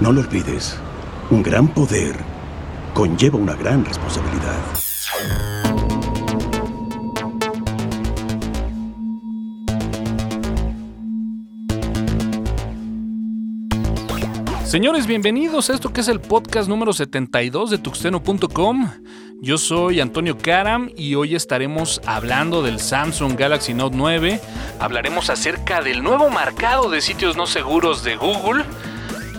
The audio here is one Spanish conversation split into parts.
No lo olvides, un gran poder conlleva una gran responsabilidad. Señores, bienvenidos a esto que es el podcast número 72 de tuxteno.com. Yo soy Antonio Karam y hoy estaremos hablando del Samsung Galaxy Note 9. Hablaremos acerca del nuevo marcado de sitios no seguros de Google.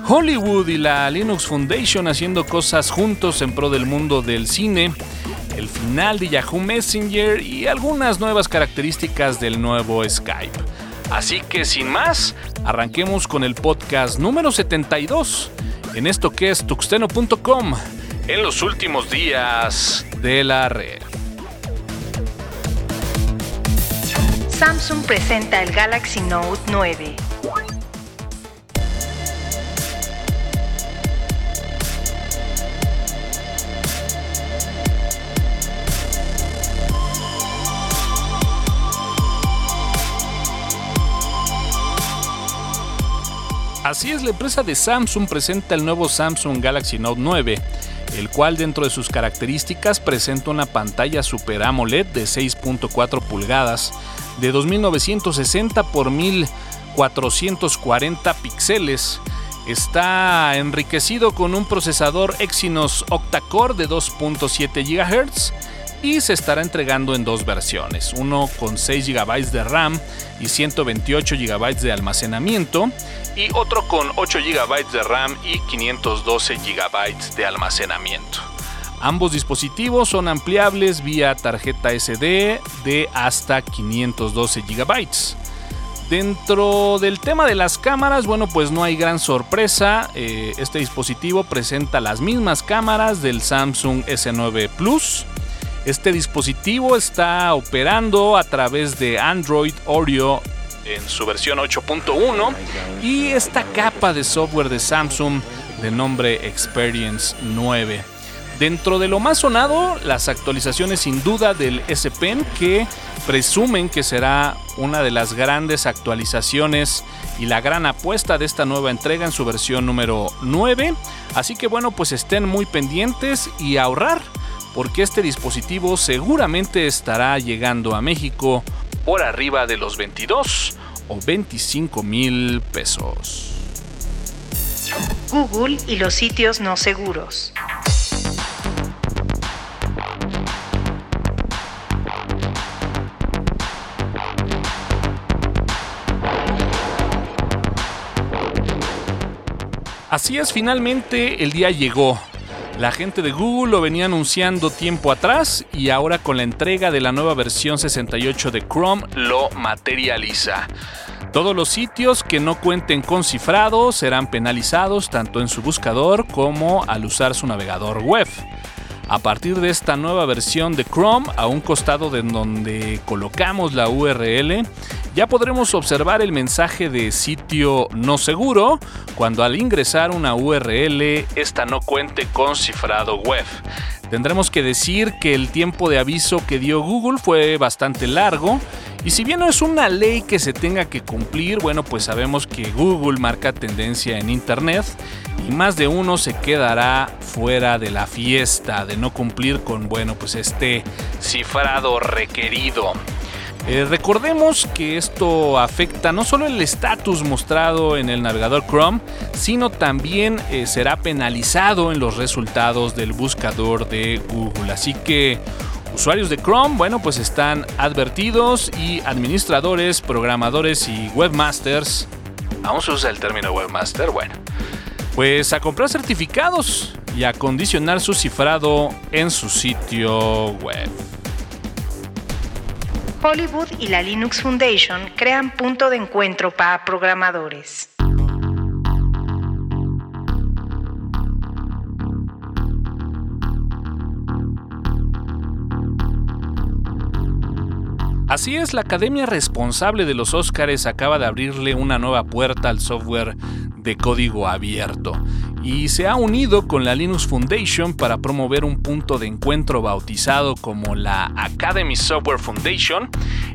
Hollywood y la Linux Foundation haciendo cosas juntos en pro del mundo del cine. El final de Yahoo Messenger y algunas nuevas características del nuevo Skype. Así que sin más, arranquemos con el podcast número 72 en esto que es tuxteno.com en los últimos días de la red. Samsung presenta el Galaxy Note 9. Así es, la empresa de Samsung presenta el nuevo Samsung Galaxy Note 9, el cual dentro de sus características presenta una pantalla Super AMOLED de 6.4 pulgadas de 2960 por 1440 píxeles. Está enriquecido con un procesador Exynos octa-core de 2.7 GHz y se estará entregando en dos versiones, uno con 6 GB de RAM y 128 GB de almacenamiento y otro con 8 GB de RAM y 512 GB de almacenamiento. Ambos dispositivos son ampliables vía tarjeta SD de hasta 512 GB. Dentro del tema de las cámaras, bueno, pues no hay gran sorpresa. Eh, este dispositivo presenta las mismas cámaras del Samsung S9 Plus este dispositivo está operando a través de Android Oreo en su versión 8.1 y esta capa de software de Samsung de nombre Experience 9. Dentro de lo más sonado, las actualizaciones sin duda del S Pen que presumen que será una de las grandes actualizaciones y la gran apuesta de esta nueva entrega en su versión número 9. Así que bueno, pues estén muy pendientes y ahorrar porque este dispositivo seguramente estará llegando a México por arriba de los 22 o 25 mil pesos. Google y los sitios no seguros. Así es, finalmente el día llegó. La gente de Google lo venía anunciando tiempo atrás y ahora con la entrega de la nueva versión 68 de Chrome lo materializa. Todos los sitios que no cuenten con cifrado serán penalizados tanto en su buscador como al usar su navegador web. A partir de esta nueva versión de Chrome, a un costado de donde colocamos la URL, ya podremos observar el mensaje de sitio no seguro cuando al ingresar una URL esta no cuente con cifrado web. Tendremos que decir que el tiempo de aviso que dio Google fue bastante largo y si bien no es una ley que se tenga que cumplir, bueno, pues sabemos que Google marca tendencia en Internet y más de uno se quedará fuera de la fiesta de no cumplir con, bueno, pues este cifrado requerido. Eh, recordemos que esto afecta no solo el estatus mostrado en el navegador Chrome, sino también eh, será penalizado en los resultados del buscador de Google. Así que usuarios de Chrome, bueno, pues están advertidos y administradores, programadores y webmasters, aún se usa el término webmaster, bueno, pues a comprar certificados y a condicionar su cifrado en su sitio web. Hollywood y la Linux Foundation crean punto de encuentro para programadores. Así es, la academia responsable de los Óscares acaba de abrirle una nueva puerta al software de código abierto. y se ha unido con la Linux Foundation para promover un punto de encuentro bautizado como la Academy Software Foundation,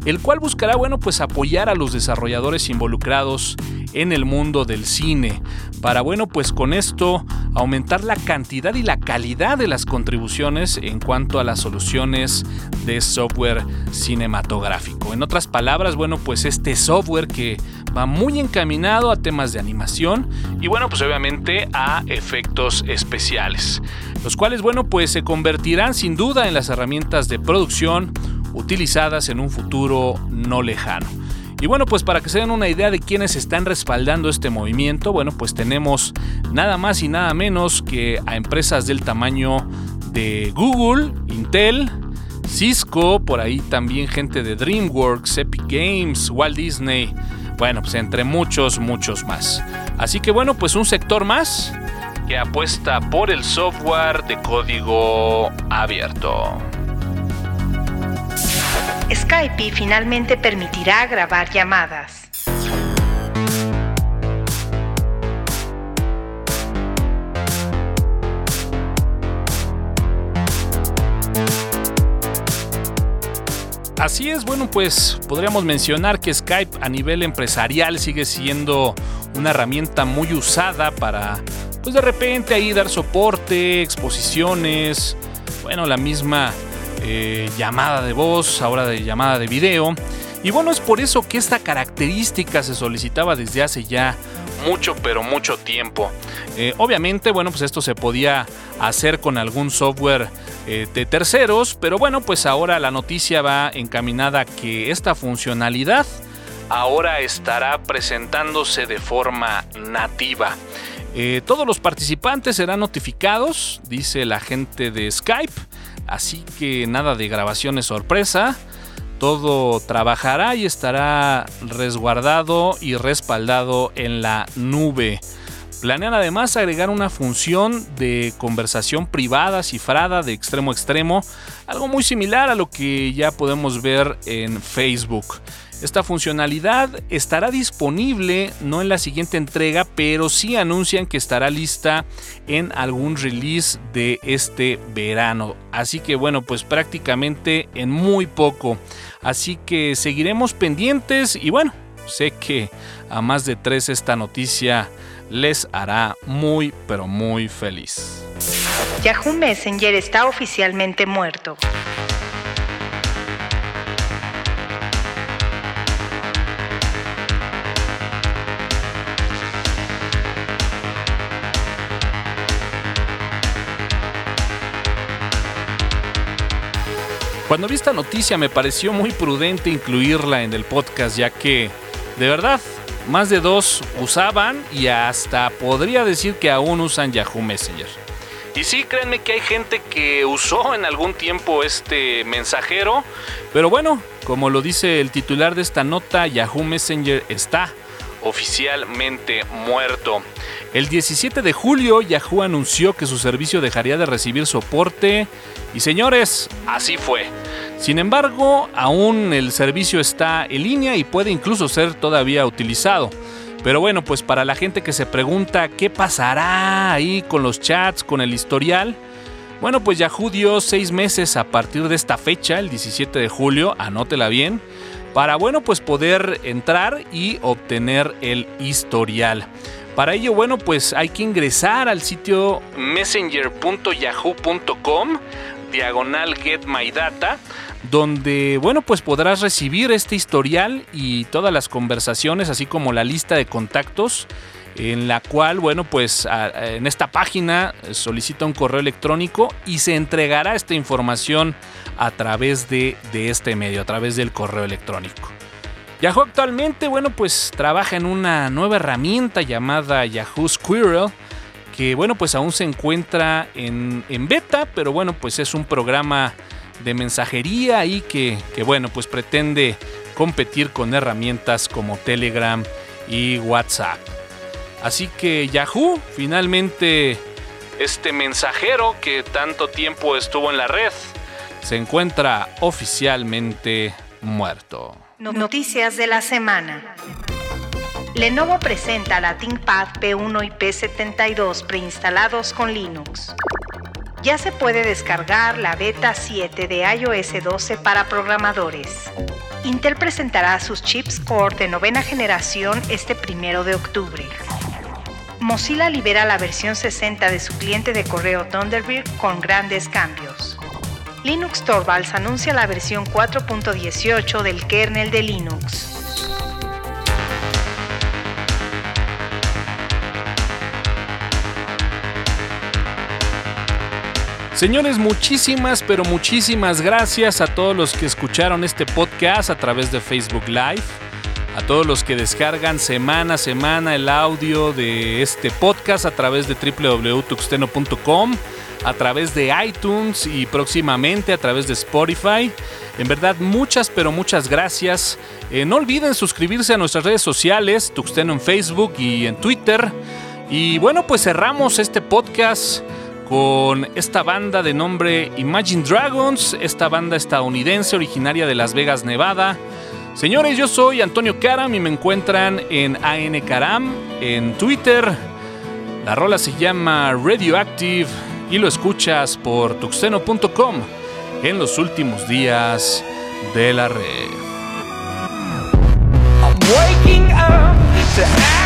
el cual buscará, bueno, pues apoyar a los desarrolladores involucrados en el mundo del cine, para, bueno, pues con esto aumentar la cantidad y la calidad de las contribuciones en cuanto a las soluciones de software cinematográfico. En otras palabras, bueno, pues este software que va muy encaminado a temas de animación y bueno, pues obviamente a efectos especiales, los cuales, bueno, pues se convertirán sin duda en las herramientas de producción utilizadas en un futuro no lejano. Y bueno, pues para que se den una idea de quiénes están respaldando este movimiento, bueno, pues tenemos nada más y nada menos que a empresas del tamaño de Google, Intel, Cisco, por ahí también gente de DreamWorks, Epic Games, Walt Disney, bueno, pues entre muchos, muchos más. Así que bueno, pues un sector más que apuesta por el software de código abierto. Skype finalmente permitirá grabar llamadas. Así es, bueno, pues podríamos mencionar que Skype a nivel empresarial sigue siendo una herramienta muy usada para, pues de repente ahí dar soporte, exposiciones, bueno, la misma eh, llamada de voz, ahora de llamada de video. Y bueno, es por eso que esta característica se solicitaba desde hace ya mucho, pero mucho tiempo. Eh, obviamente, bueno, pues esto se podía hacer con algún software eh, de terceros, pero bueno, pues ahora la noticia va encaminada a que esta funcionalidad ahora estará presentándose de forma nativa. todos los participantes serán notificados, dice la gente de Skype, así que nada de grabaciones sorpresa. Todo trabajará y estará resguardado y respaldado en la nube. Planean además agregar una función de conversación privada cifrada de extremo a extremo, algo muy similar a lo que ya podemos ver en Facebook. Esta funcionalidad estará disponible no en la siguiente entrega, pero sí anuncian que estará lista en algún release de este verano. Así que bueno, pues prácticamente en muy poco. Así que seguiremos pendientes y bueno, sé que a más de tres esta noticia les hará muy pero muy feliz. Yahoo Messenger está oficialmente muerto. Cuando vi esta noticia me pareció muy prudente incluirla en el podcast ya que, de verdad, más de dos usaban y hasta podría decir que aún usan Yahoo Messenger. Y sí, créanme que hay gente que usó en algún tiempo este mensajero, pero bueno, como lo dice el titular de esta nota, Yahoo Messenger está oficialmente muerto. El 17 de julio Yahoo anunció que su servicio dejaría de recibir soporte y señores, así fue. Sin embargo, aún el servicio está en línea y puede incluso ser todavía utilizado. Pero bueno, pues para la gente que se pregunta qué pasará ahí con los chats, con el historial, bueno, pues Yahoo dio seis meses a partir de esta fecha, el 17 de julio, anótela bien, para bueno, pues poder entrar y obtener el historial. Para ello, bueno, pues hay que ingresar al sitio messenger.yahoo.com diagonal get my data donde bueno pues podrás recibir este historial y todas las conversaciones así como la lista de contactos en la cual bueno pues en esta página solicita un correo electrónico y se entregará esta información a través de, de este medio a través del correo electrónico. Yahoo actualmente bueno pues trabaja en una nueva herramienta llamada Yahoo Squirrel que bueno pues aún se encuentra en, beta, pero bueno pues es un programa de mensajería y que, que bueno pues pretende competir con herramientas como Telegram y WhatsApp. Así que Yahoo finalmente este mensajero que tanto tiempo estuvo en la red se encuentra oficialmente muerto. Noticias de la semana. Lenovo presenta la ThinkPad P1 y P72 preinstalados con Linux. Ya se puede descargar la beta 7 de iOS 12 para programadores. Intel presentará sus chips Core de novena generación este primero de octubre. Mozilla libera la versión 60 de su cliente de correo Thunderbird con grandes cambios. Linux Torvalds anuncia la versión 4.18 del kernel de Linux. Señores, muchísimas, pero muchísimas gracias a todos los que escucharon este podcast a través de Facebook Live, a todos los que descargan semana a semana el audio de este podcast a través de www.tuxteno.com, a través de iTunes y próximamente a través de Spotify. En verdad, muchas, pero muchas gracias. Eh, no olviden suscribirse a nuestras redes sociales, Tuxteno en Facebook y en Twitter. Y bueno, pues cerramos este podcast con esta banda de nombre Imagine Dragons, esta banda estadounidense originaria de Las Vegas, Nevada. Señores, yo soy Antonio Karam y me encuentran en AN Karam en Twitter. La rola se llama Radioactive y lo escuchas por tuxeno.com en los últimos días de la red. dust